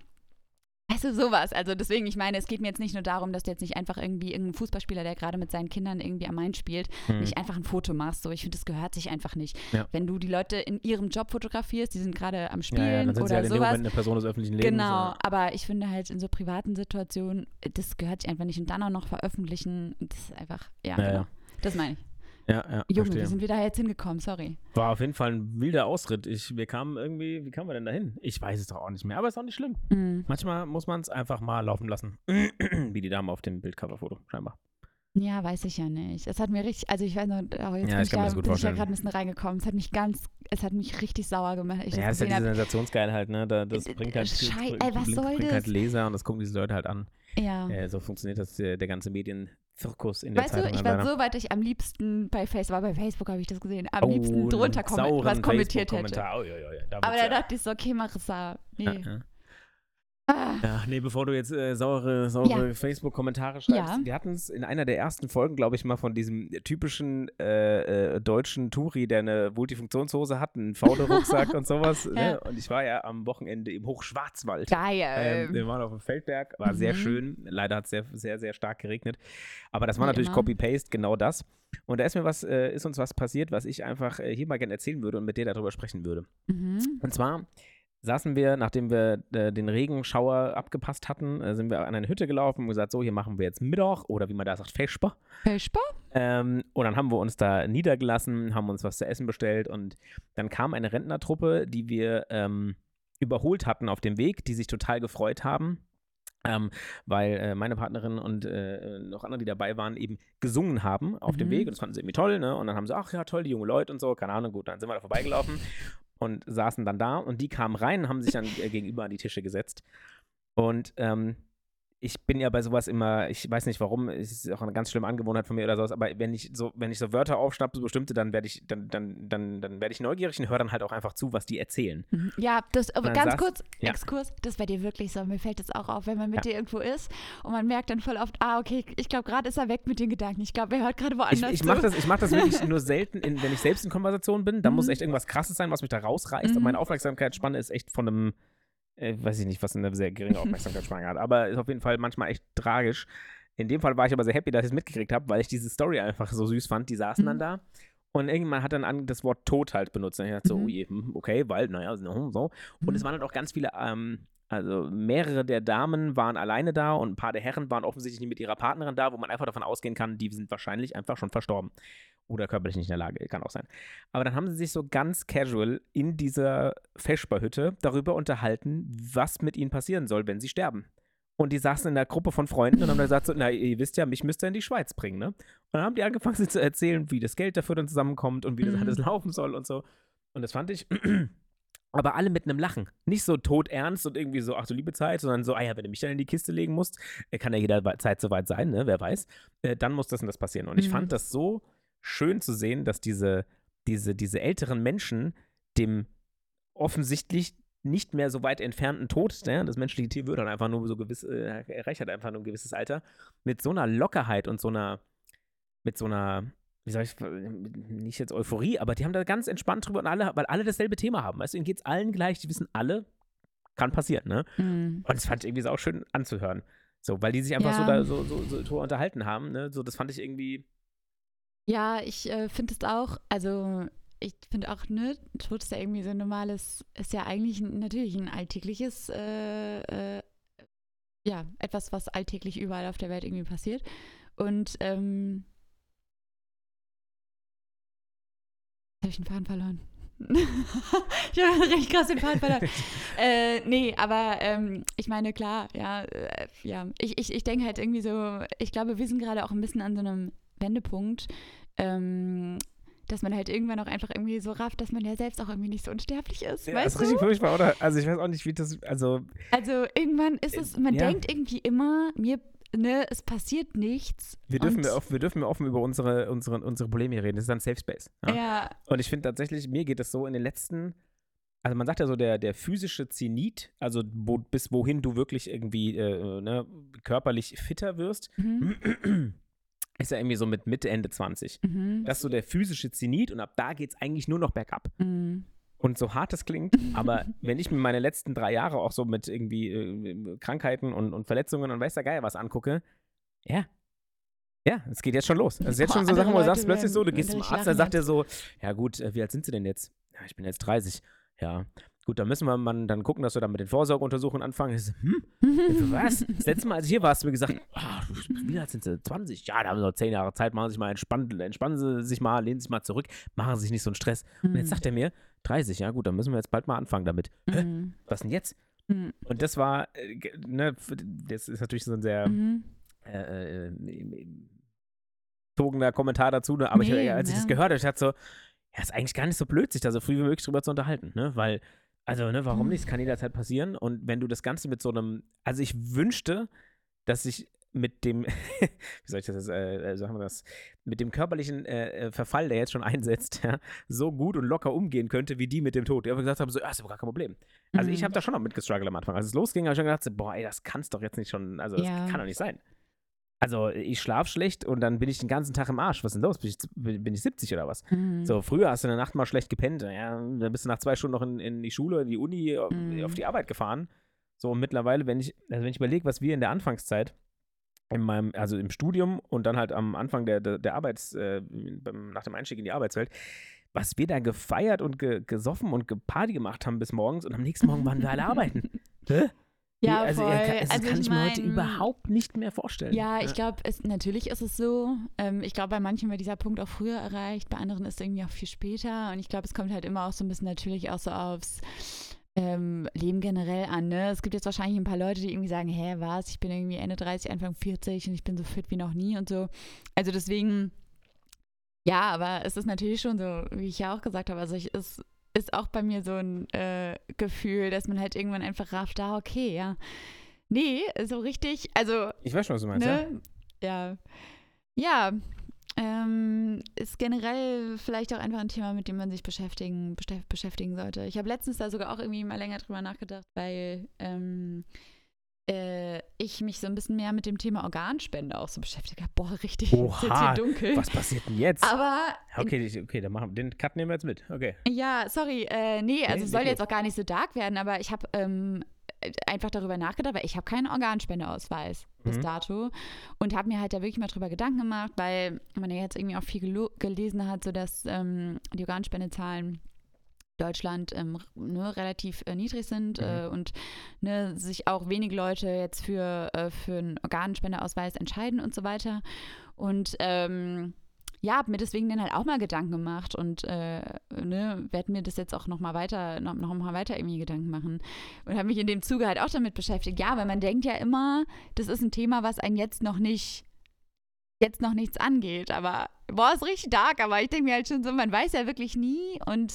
du, sowas. Also deswegen, ich meine, es geht mir jetzt nicht nur darum, dass du jetzt nicht einfach irgendwie irgendein Fußballspieler, der gerade mit seinen Kindern irgendwie am Main spielt, Mhm. nicht einfach ein Foto machst. So, ich finde, das gehört sich einfach nicht. Ja. Wenn du die Leute in ihrem Job fotografierst, die sind gerade am Spielen Ja, ja, dann sind sie oder halt in dem sowas. Moment eine Person des öffentlichen Lebens. Genau, äh, aber ich finde halt in so privaten Situationen, das gehört sich einfach nicht. Und dann auch noch veröffentlichen, das ist einfach, ja, Ja, genau. ja. Das meine ich. Ja, ja, Junge, verstehe. wie sind wir da jetzt hingekommen? Sorry. War auf jeden Fall ein wilder Ausritt. Ich, wir kamen irgendwie, wie kamen wir denn dahin? Ich weiß es doch auch nicht mehr, aber ist auch nicht schlimm. Mhm. Manchmal muss man es einfach mal laufen lassen. wie die Dame auf dem Bildcoverfoto, scheinbar. Ja, weiß ich ja nicht. Es hat mir richtig, also ich weiß noch, oh, jetzt Ja, bin ich da, bin ich ja gerade ein bisschen reingekommen. Es hat mich ganz, es hat mich richtig sauer gemacht. Ich Ja, das ist ja diese hab. Sensationsgeilheit, ne? Da, das Äh, bringt halt, Schei- ey, was bringt, soll bringt halt das? Leser und das gucken diese Leute halt an. Ja. Äh, so funktioniert das, äh, der ganze Medienzirkus in der Weißt du, Zeitung. ich leider. war so weit, ich am liebsten bei Facebook, war bei Facebook habe ich das gesehen, am Oh, liebsten drunter einen kommen, sauren was kommentiert hätte. Oh, ja, ja, ja, da Aber da ja. dachte ich so, okay, Marissa, nee. Ja, ja. Ah, Ja, nee, bevor du jetzt äh, saure, saure Ja. Facebook-Kommentare schreibst. Ja. Wir hatten es in einer der ersten Folgen, glaube ich, mal von diesem typischen äh, äh, deutschen Touri, der eine Multifunktionshose hat, einen Faude-Rucksack und sowas. Ne? Und ich war ja am Wochenende im Hochschwarzwald. geil. Ähm, wir waren auf dem Feldberg, war sehr Mhm. schön. Leider hat es sehr, sehr, sehr stark geregnet. Aber das war Wie natürlich immer. Copy-Paste, genau das. Und da ist mir was, äh, ist uns was passiert, was ich einfach äh, hier mal gerne erzählen würde und mit dir darüber sprechen würde. mhm. Und zwar saßen wir, nachdem wir äh, den Regenschauer abgepasst hatten, äh, sind wir an eine Hütte gelaufen und gesagt, so, hier machen wir jetzt Mittag oder wie man da sagt, Vesper. Vesper? Ähm, und dann haben wir uns da niedergelassen, haben uns was zu essen bestellt und dann kam eine Rentnertruppe, die wir ähm, überholt hatten auf dem Weg, die sich total gefreut haben. Ähm, weil äh, meine Partnerin und äh, noch andere, die dabei waren, eben gesungen haben auf dem Mhm. Weg und das fanden sie irgendwie toll, ne? Und dann haben sie, ach ja, toll, die junge Leute und so, keine Ahnung, gut, dann sind wir da vorbeigelaufen und saßen dann da und die kamen rein, haben sich dann äh, gegenüber an die Tische gesetzt. Und ähm, ich bin ja bei sowas immer, ich weiß nicht warum, es ist auch eine ganz schlimme Angewohnheit von mir oder sowas, aber wenn ich so, wenn ich so Wörter aufschnappe, so bestimmte, dann werde ich, dann, dann, dann, dann werde ich neugierig und höre dann halt auch einfach zu, was die erzählen. Mhm. Ja, das, aber dann ganz saß- kurz, ja. Exkurs, das bei dir wirklich so. Mir fällt das auch auf, wenn man mit Ja. dir irgendwo ist und man merkt dann voll oft, ah, okay, ich glaube, gerade ist er weg mit den Gedanken. Ich glaube, er hört gerade woanders Ich, ich mache das, ich mach das wirklich nur selten, in, wenn ich selbst in Konversation bin. Da muss Mhm. echt irgendwas Krasses sein, was mich da rausreißt. Und Mhm. meine Aufmerksamkeitsspanne ist echt von einem, äh, weiß ich nicht, was eine sehr geringe Aufmerksamkeitsspanne hat. Aber ist auf jeden Fall manchmal echt tragisch. In dem Fall war ich aber sehr happy, dass ich es mitgekriegt habe, weil ich diese Story einfach so süß fand. Die saßen dann Mhm. da. Und irgendwann hat dann an, das Wort Tod halt benutzt. Und ich dachte so, Mhm. hm, okay, weil, naja, so. so. Und es Mhm. waren halt auch ganz viele, ähm, also mehrere der Damen waren alleine da und ein paar der Herren waren offensichtlich nicht mit ihrer Partnerin da, wo man einfach davon ausgehen kann, die sind wahrscheinlich einfach schon verstorben. Oder körperlich nicht in der Lage, kann auch sein. Aber dann haben sie sich so ganz casual in dieser Feschbarhütte darüber unterhalten, was mit ihnen passieren soll, wenn sie sterben. Und die saßen in einer Gruppe von Freunden und haben dann gesagt, so, na, ihr wisst ja, mich müsst ihr in die Schweiz bringen, ne? Und dann haben die angefangen, sie zu erzählen, wie das Geld dafür dann zusammenkommt und wie das Mhm. alles laufen soll und so. Und das fand ich, aber alle mit einem Lachen. Nicht so todernst und irgendwie so, ach du liebe Zeit, sondern so, ah ja, wenn du mich dann in die Kiste legen musst, äh, kann ja jederzeit soweit sein, ne? Wer weiß. Äh, dann muss das und das passieren. Und ich Mhm. fand das so schön zu sehen, dass diese, diese, diese älteren Menschen dem offensichtlich nicht mehr so weit entfernten Tod, ne? das menschliche Tier wird dann einfach nur so gewiss, äh, erreicht halt einfach nur ein gewisses Alter, mit so einer Lockerheit und so einer, mit so einer, wie soll ich, nicht jetzt Euphorie, aber die haben da ganz entspannt drüber und alle, weil alle dasselbe Thema haben. Weißt du, ihnen geht es allen gleich, die wissen alle, kann passieren, ne? Mhm. Und das fand ich irgendwie so auch schön anzuhören. So, weil die sich einfach so, Ja. da, so, so, so unterhalten haben, ne? So, das fand ich irgendwie, Ja, ich äh, finde es auch, also ich finde auch, ne, Tod ist ja irgendwie so ein normales, ist ja eigentlich ein, natürlich ein alltägliches, äh, äh, ja, etwas, was alltäglich überall auf der Welt irgendwie passiert. Und, ähm, habe ich den Faden verloren? ich habe recht krass den Faden verloren. äh, nee, aber ähm, ich meine, klar, ja, äh, ja. Ich, ich, ich denke halt irgendwie so, ich glaube, wir sind gerade auch ein bisschen an so einem Wendepunkt, ähm, dass man halt irgendwann auch einfach irgendwie so rafft, dass man ja selbst auch irgendwie nicht so unsterblich ist. ja, weißt das ist du? richtig furchtbar, oder? Also ich weiß auch nicht, wie das, also Also irgendwann ist es, man ja. denkt irgendwie immer, mir, ne, es passiert nichts. wir dürfen, wir, offen, wir dürfen offen über unsere, unsere, unsere Probleme hier reden. Das ist ein Safe Space. Ja? Ja, Und ich finde tatsächlich, mir geht es so in den letzten, also man sagt ja so, der, der physische Zenit, also wo, bis wohin du wirklich irgendwie äh, ne, körperlich fitter wirst, mhm. ist ja irgendwie so mit Mitte, Ende 20. Mhm. Das ist so der physische Zenit und ab da geht es eigentlich nur noch bergab. Mhm. Und so hart es klingt, aber wenn ich mir meine letzten drei Jahre auch so mit irgendwie äh, Krankheiten und, und Verletzungen und weiß der Geier was angucke, ja. Ja, es geht jetzt schon los. Es ist jetzt Oh, schon so andere Sachen, wo du sagst plötzlich so, du gehst zum Arzt, da lachen sagt er so, ja gut, äh, wie alt sind sie denn jetzt? Ja, ich bin jetzt 30. Ja, gut, dann müssen wir mal dann gucken, dass wir dann mit den Vorsorgeuntersuchungen anfangen. So, hm, was? Das letzte Mal, als ich hier war, hast du mir gesagt, ah, wie alt sind sie? 20? Ja, da haben sie noch 10 Jahre Zeit, machen Sie sich mal entspannen, entspannen Sie sich mal, lehnen Sie sich mal zurück, machen Sie sich nicht so einen Stress. Und jetzt sagt er mir, 30, ja gut, dann müssen wir jetzt bald mal anfangen damit. Mhm. Was denn jetzt? Mhm. Und das war, äh, ne, das ist natürlich so ein sehr Mhm. äh, äh, abgezogener Kommentar dazu, ne? aber Nee, ich, als ich ja. das gehört habe, ich dachte so, ja, ist eigentlich gar nicht so blöd, sich da so früh wie möglich drüber zu unterhalten, ne? Weil, also, ne, warum Hm. nicht? Es kann jederzeit passieren. Und wenn du das Ganze mit so einem, also ich wünschte, dass ich mit dem, wie soll ich das jetzt, äh, äh, sagen wir das, mit dem körperlichen äh, äh, Verfall, der jetzt schon einsetzt, ja, so gut und locker umgehen könnte, wie die mit dem Tod. Die aber gesagt haben, so, ja, ist aber gar kein Problem. Also ich Mhm. habe da schon noch mitgestruggelt am Anfang. Als es losging, habe ich schon gedacht, so, boah, ey, das kann's doch jetzt nicht schon, also das Ja. kann doch nicht sein. Also ich schlafe schlecht und dann bin ich den ganzen Tag im Arsch. Was ist denn los? Bin ich, bin ich 70 oder was? Mhm. So, früher hast du in der Nacht mal schlecht gepennt. Ja, dann bist du nach zwei Stunden noch in, in die Schule, in die Uni, auf- Mhm. auf die Arbeit gefahren. So, und mittlerweile, wenn ich, also wenn ich überlege, was wir in der Anfangszeit in meinem, also im Studium und dann halt am Anfang der, der, der Arbeits, äh, nach dem Einstieg in die Arbeitswelt, was wir da gefeiert und ge, gesoffen und geparty gemacht haben bis morgens und am nächsten Morgen waren wir alle arbeiten. Hä? Ja, also, voll. kann, also, Also kann ich ich mir heute mein- überhaupt nicht mehr vorstellen. Ja, ich glaube, natürlich ist es so. Ähm, ich glaube, bei manchen wird dieser Punkt auch früher erreicht, bei anderen ist es irgendwie auch viel später. Und ich glaube, es kommt halt immer auch so ein bisschen natürlich auch so aufs ähm, Leben generell an. Ne? Es gibt jetzt wahrscheinlich ein paar Leute, die irgendwie sagen, hä, was, ich bin irgendwie Ende 30, Anfang 40 und ich bin so fit wie noch nie und so. Also deswegen, ja, aber es ist natürlich schon so, wie ich ja auch gesagt habe, also ich ist ist auch bei mir so ein äh, Gefühl, dass man halt irgendwann einfach rafft, ah, okay, ja. Nee, so richtig, also Ich weiß schon, was du meinst, ja. ne? Ja. Ja. Ähm, ist generell vielleicht auch einfach ein Thema, mit dem man sich beschäftigen, beschäf- beschäftigen sollte. Ich habe letztens da sogar auch irgendwie mal länger drüber nachgedacht, weil ähm, äh, ich mich so ein bisschen mehr mit dem Thema Organspende auch so beschäftigt habe. Boah, richtig, Oha, hier dunkel. Was passiert denn jetzt? Aber Okay, okay, dann machen, den Cut nehmen wir jetzt mit. Okay. ja, sorry, äh, nee, also Nee, es soll jetzt auch gar nicht so dark werden, aber ich habe ähm, einfach darüber nachgedacht, weil ich habe keinen Organspendeausweis bis Mhm. dato und habe mir halt da wirklich mal drüber Gedanken gemacht, weil man ja jetzt irgendwie auch viel gelesen hat, so dass ähm, die Organspendezahlen Deutschland ähm, ne, relativ äh, niedrig sind Mhm. äh, und ne, sich auch wenig Leute jetzt für, äh, für einen Organspendeausweis entscheiden und so weiter. Und ähm, ja, habe mir deswegen dann halt auch mal Gedanken gemacht und äh, ne, werde mir das jetzt auch noch mal weiter, noch, noch mal weiter irgendwie Gedanken machen. Und habe mich in dem Zuge halt auch damit beschäftigt. Ja, weil man denkt ja immer, das ist ein Thema, was einen jetzt noch nicht, jetzt noch nichts angeht. Aber boah, ist richtig dark, aber ich denke mir halt schon so, man weiß ja wirklich nie und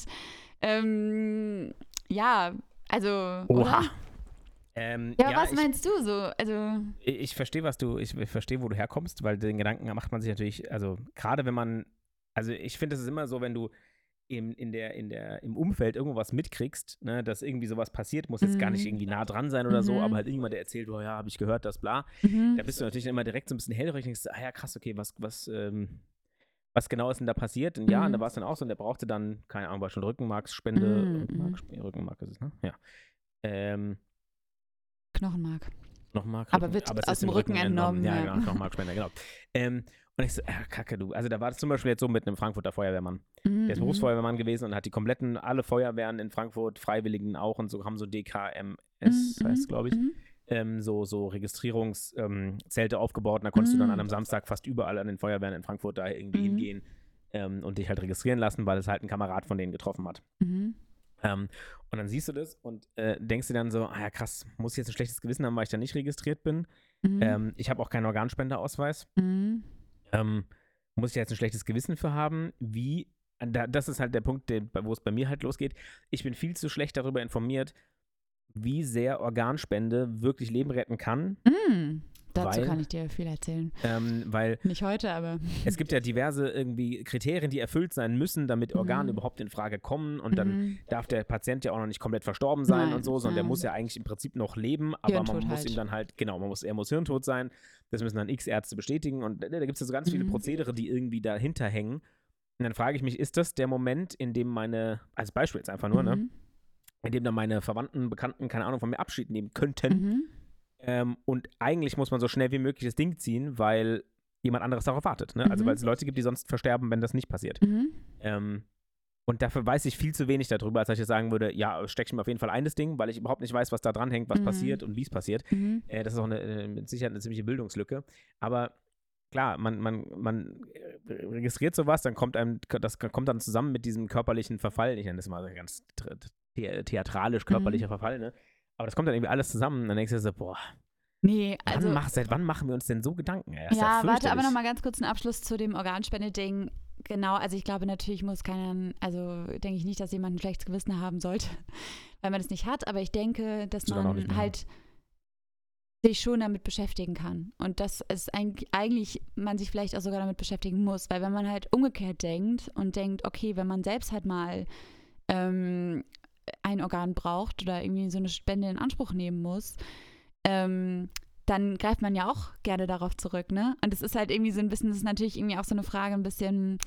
ähm, ja, also. Oha. Oder? Ähm, Ja, aber was ich, meinst du so? Also, ich, ich verstehe, was du, ich verstehe, wo du herkommst, weil den Gedanken macht man sich natürlich, also gerade wenn man, also ich finde, es ist immer so, wenn du im, in der, in der, im Umfeld irgendwo was mitkriegst, ne, dass irgendwie sowas passiert, muss jetzt gar nicht Mhm. irgendwie nah dran sein oder so, Mhm. aber halt irgendjemand, der erzählt, oh ja, habe ich gehört, das bla, mhm. da bist du natürlich immer direkt so ein bisschen hellhörig und denkst, ah ja, krass, okay, was, was, ähm, was genau ist denn da passiert? Und ja, Mhm. und da war es dann auch so, und der brauchte dann, keine Ahnung, war schon Rückenmarksspende, Mhm. Rückenmark, Rückenmark ist es, ne? Ja. Ähm, Knochenmark. Nochmal. Aber wird es aus dem Rücken entnommen, Ja, ja. genau, Knochenmarkspender, genau. Ähm, und ich so, ja, kacke, du. Also da war das zum Beispiel jetzt so mit einem Frankfurter Feuerwehrmann. Mhm. Der ist Berufsfeuerwehrmann gewesen und hat die kompletten, alle Feuerwehren in Frankfurt, Freiwilligen auch und so, haben so DKMS, Mhm, heißt es, glaube ich, mhm. Ähm, so, so Registrierungszelte aufgebaut. Und da konntest du dann Mhm. an einem Samstag fast überall an den Feuerwehren in Frankfurt da irgendwie Mhm. hingehen ähm, und dich halt registrieren lassen, weil es halt ein Kamerad von denen getroffen hat. Mhm. Ähm, und dann siehst du das und äh, denkst dir dann so, ah ja krass, muss ich jetzt ein schlechtes Gewissen haben, weil ich da nicht registriert bin. Mhm. Ähm, ich habe auch keinen Organspendeausweis. Mhm. Ähm, muss ich da jetzt ein schlechtes Gewissen für haben? Wie? Da, das ist halt der Punkt, wo es bei mir halt losgeht. Ich bin viel zu schlecht darüber informiert, wie sehr Organspende wirklich Leben retten kann. Mhm. Dazu Weil- kann ich dir viel erzählen. Ähm, weil Nicht heute, aber. es gibt ja diverse irgendwie Kriterien, die erfüllt sein müssen, damit Organe Mhm. überhaupt in Frage kommen. Und dann Mhm. darf der Patient ja auch noch nicht komplett verstorben sein Nein, und so, sondern der ja. muss ja eigentlich im Prinzip noch leben, aber man Hirntod muss halt. ihm dann halt, genau, man muss, er muss hirntot sein. Das müssen dann x Ärzte bestätigen und da, da gibt es ja so ganz viele Mhm. Prozedere, die irgendwie dahinter hängen. Und dann frage ich mich, ist das der Moment, in dem meine, als Beispiel jetzt einfach nur, ne, Mhm. In dem dann meine Verwandten, Bekannten, keine Ahnung, von mir Abschied nehmen könnten. Mhm. Ähm, und eigentlich muss man so schnell wie möglich das Ding ziehen, weil jemand anderes darauf wartet. Ne? Also Mhm. weil es Leute gibt, die sonst versterben, wenn das nicht passiert. Mhm. Ähm, und dafür weiß ich viel zu wenig darüber, als dass ich jetzt sagen würde, ja, steck ich mir auf jeden Fall ein das Ding, weil ich überhaupt nicht weiß, was da dran hängt, was Mhm. passiert und wie es passiert. Mhm. Äh, das ist auch eine, äh, mit Sicherheit eine ziemliche Bildungslücke. Aber klar, man, man, man äh, registriert sowas, dann kommt einem, das kommt dann zusammen mit diesem körperlichen Verfall. Ich nenne das mal ganz the- the- theatralisch körperlicher Mhm. Verfall, ne? Aber das kommt dann irgendwie alles zusammen. Und dann denkst du so, boah, Nee, also. wann mach, seit wann machen wir uns denn so Gedanken? Ist ja, warte, aber fürchterlich. noch mal ganz kurz einen Abschluss zu dem Organspende-Ding. Genau, also ich glaube, natürlich muss keiner, also denke ich nicht, dass jemand ein schlechtes Gewissen haben sollte, weil man es nicht hat, aber ich denke, dass Sogar man halt sich schon damit beschäftigen kann. Und dass es eigentlich, eigentlich man sich vielleicht auch sogar damit beschäftigen muss, weil wenn man halt umgekehrt denkt und denkt, okay, wenn man selbst halt mal ähm, ein Organ braucht oder irgendwie so eine Spende in Anspruch nehmen muss, ähm, dann greift man ja auch gerne darauf zurück, ne? Und es ist halt irgendwie so ein bisschen, das ist natürlich irgendwie auch so eine Frage ein bisschen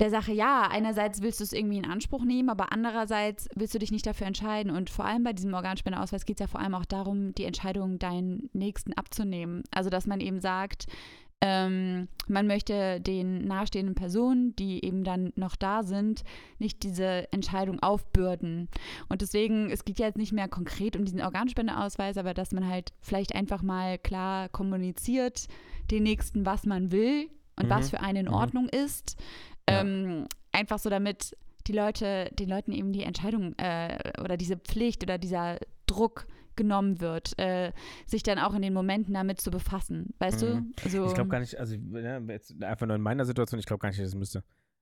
der Sache, ja, einerseits willst du es irgendwie in Anspruch nehmen, aber andererseits willst du dich nicht dafür entscheiden. Und vor allem bei diesem Organspendeausweis geht es ja vor allem auch darum, die Entscheidung deinen Nächsten abzunehmen. Also, dass man eben sagt, ähm, man möchte den nahestehenden Personen, die eben dann noch da sind, nicht diese Entscheidung aufbürden. Und deswegen, es geht ja jetzt nicht mehr konkret um diesen Organspendeausweis, aber dass man halt vielleicht einfach mal klar kommuniziert, den Nächsten, was man will und Mhm. was für einen in Mhm. Ordnung ist. Ja. Ähm, einfach so, damit die Leute, den Leuten eben die Entscheidung äh, oder diese Pflicht oder dieser Druck genommen wird, äh, sich dann auch in den Momenten damit zu befassen. Weißt Mhm. du? So, Ich glaube gar nicht, also ja, jetzt einfach nur in meiner Situation, ich glaube gar nicht, dass das müsste.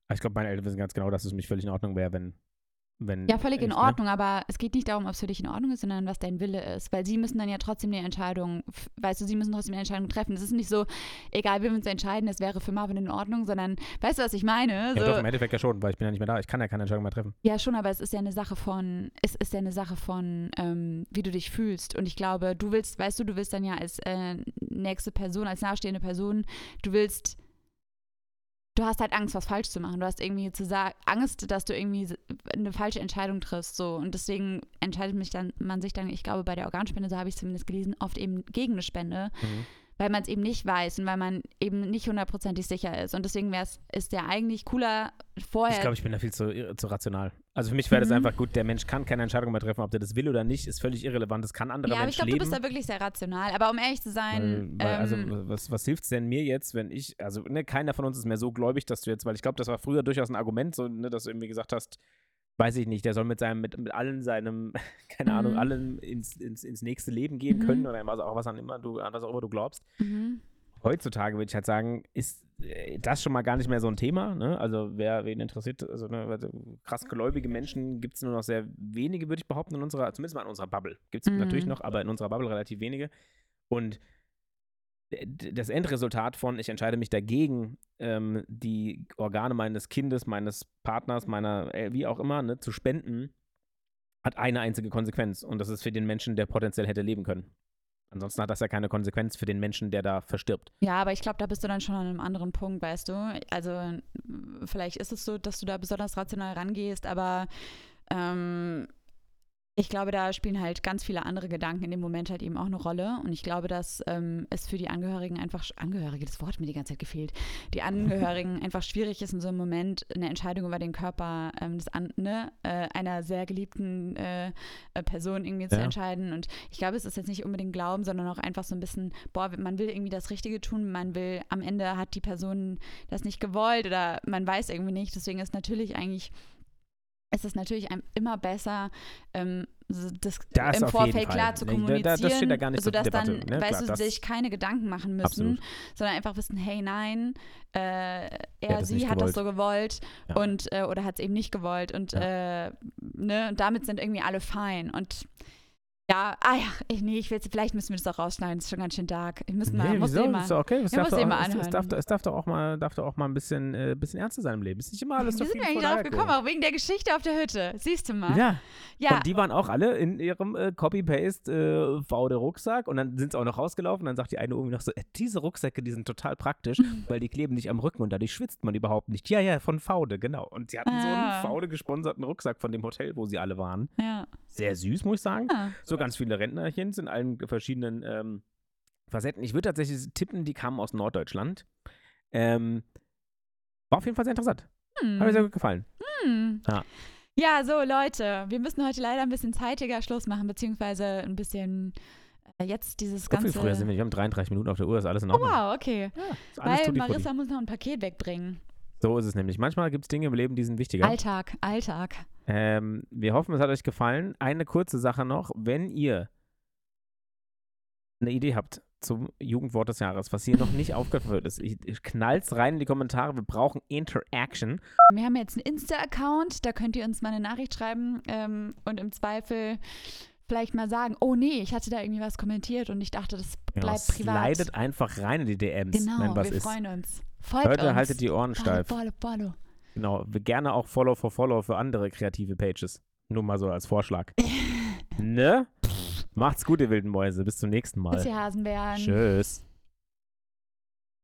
Aber ich glaube, meine Eltern wissen ganz genau, dass es mich völlig in Ordnung wäre, wenn, wenn. Ja, völlig in ne? Ordnung, aber es geht nicht darum, ob es für dich in Ordnung ist, sondern was dein Wille ist. Weil sie müssen dann ja trotzdem die Entscheidung, weißt du, sie müssen trotzdem eine Entscheidung treffen. Es ist nicht so, egal, wir uns entscheiden, es wäre für Marvin in Ordnung, sondern, weißt du, was ich meine? Ja, So, doch, im Endeffekt ja schon, weil ich bin ja nicht mehr da. Ich kann ja keine Entscheidung mehr treffen. Ja, schon, aber es ist ja eine Sache von, es ist ja eine Sache von, ähm, wie du dich fühlst. Und ich glaube, du willst, weißt du, du willst dann ja als äh, nächste Person, als nahestehende Person, du willst, du hast halt Angst, was falsch zu machen. Du hast irgendwie zu sagen, Angst, dass du irgendwie eine falsche Entscheidung triffst. So. Und deswegen entscheidet mich dann, man sich dann, ich glaube, bei der Organspende, so habe ich es zumindest gelesen, oft eben gegen eine Spende Mhm. Weil man es eben nicht weiß und weil man eben nicht hundertprozentig sicher ist. Und deswegen wäre es, ist der eigentlich cooler vorher. Ich glaube, ich bin da viel zu, irre- zu rational. Also für mich wäre das Mhm. einfach gut, der Mensch kann keine Entscheidung mehr treffen, ob der das will oder nicht, ist völlig irrelevant. Das kann andere ja, aber ich Menschen glaube, du bist da wirklich sehr rational. Aber um ehrlich zu sein, Weil, weil, also, ähm, was, was hilft es denn mir jetzt, wenn ich, also ne, keiner von uns ist mehr so gläubig, dass du jetzt, weil ich glaube, das war früher durchaus ein Argument, so, ne, dass du irgendwie gesagt hast, weiß ich nicht, der soll mit seinem, mit, mit allen seinem, keine Ahnung, Mhm. allen ins, ins, ins nächste Leben gehen Mhm. können oder was auch was an immer du, an was auch immer du glaubst. mhm. Heutzutage würde ich halt sagen, ist äh, das schon mal gar nicht mehr so ein Thema. Ne? Also wer wen interessiert, also ne, also krass gläubige Menschen gibt es nur noch sehr wenige, würde ich behaupten, in unserer, zumindest mal in unserer Bubble. Gibt es Mhm. natürlich noch, aber in unserer Bubble relativ wenige. Und das Endresultat von, ich entscheide mich dagegen, ähm, die Organe meines Kindes, meines Partners, meiner, äh, wie auch immer, ne, zu spenden, hat eine einzige Konsequenz. Und das ist für den Menschen, der potenziell hätte leben können. Ansonsten hat das ja keine Konsequenz für den Menschen, der da verstirbt. ja, aber ich glaube, da bist du dann schon an einem anderen Punkt, weißt du. Also vielleicht ist es so, dass du da besonders rational rangehst, aber ähm, ich glaube, da spielen halt ganz viele andere Gedanken in dem Moment halt eben auch eine Rolle. Und ich glaube, dass ähm, es für die Angehörigen einfach, Angehörige, das Wort hat mir die ganze Zeit gefehlt, die Angehörigen einfach schwierig ist, in so einem Moment eine Entscheidung über den Körper ähm, des ne, äh, einer sehr geliebten äh, äh, Person irgendwie zu Ja. entscheiden. Und ich glaube, es ist jetzt nicht unbedingt Glauben, sondern auch einfach so ein bisschen, boah, man will irgendwie das Richtige tun, man will, am Ende hat die Person das nicht gewollt oder man weiß irgendwie nicht. Deswegen ist natürlich eigentlich es ist natürlich immer besser, ähm, das Das im Vorfeld klar zu Nee, da- kommunizieren, das steht da gar nicht sodass Debatte, dann, ne? weißt Klar, du, das- sich keine Gedanken machen müssen, Absolut. sondern einfach wissen, hey, nein, äh, er, es sie hat das gewollt. so gewollt Ja. und äh, oder hat es eben nicht gewollt und äh, ne, und damit sind irgendwie alle fein und ja, ah ja, ich, nee, ich will jetzt, vielleicht müssen wir das auch rausschneiden, das ist schon ganz schön dark. Ich muss mal, Nee, muss wieso? mal. Ist doch okay. Es Ja, darf, doch, mal es, es, darf, es darf doch auch mal, darf doch auch mal ein bisschen, äh, bisschen ernster sein im Leben. Es ist nicht immer alles wir so sind viel eigentlich Alkohol. gekommen, auch wegen der Geschichte auf der Hütte. Siehst du mal. Ja. ja. Und die waren auch alle in ihrem äh, Copy-Paste äh, der Rucksack und dann sind sie auch noch rausgelaufen. Dann sagt die eine irgendwie noch so, äh, diese Rucksäcke, die sind total praktisch, weil die kleben nicht am Rücken und dadurch schwitzt man überhaupt nicht. Ja, ja, von Faude, genau. Und sie hatten so Ah. einen Faude gesponserten Rucksack von dem Hotel, wo sie alle waren. ja. Sehr süß, muss ich sagen. Ah. So ganz viele Rentnerchen in allen verschiedenen ähm, Facetten. Ich würde tatsächlich tippen, die kamen aus Norddeutschland. Ähm, war auf jeden Fall sehr interessant. Hm. Hat mir sehr gut gefallen. Hm. Ja. Ja, so Leute, wir müssen heute leider ein bisschen zeitiger Schluss machen, beziehungsweise ein bisschen äh, jetzt dieses So ganze. viel früher sind wir. Wir haben 33 Minuten auf der Uhr, ist alles in oh, Ordnung. wow, okay. Ja, Weil Marissa muss noch ein Paket wegbringen. So ist es nämlich. Manchmal gibt es Dinge im Leben, die sind wichtiger. Alltag, Alltag. Ähm, wir hoffen, es hat euch gefallen. Eine kurze Sache noch. Wenn ihr eine Idee habt zum Jugendwort des Jahres, was hier noch nicht aufgeführt ist, ich, ich knallt's rein in die Kommentare. Wir brauchen Interaction. Wir haben jetzt einen Insta-Account, da könnt ihr uns mal eine Nachricht schreiben ähm, und im Zweifel vielleicht mal sagen, oh nee, ich hatte da irgendwie was kommentiert und ich dachte, das bleibt privat. Slidet einfach rein in die DMs, genau, wenn was wir ist. freuen uns. Folgt Leute, uns. haltet die Ohren follow, steif. follow, follow. Genau, wir gerne auch Follow for Follow für andere kreative Pages. Nur mal so als Vorschlag. ne? Macht's gut, ihr wilden Mäuse. Bis zum nächsten Mal. Bis ihr Hasenbären. Tschüss.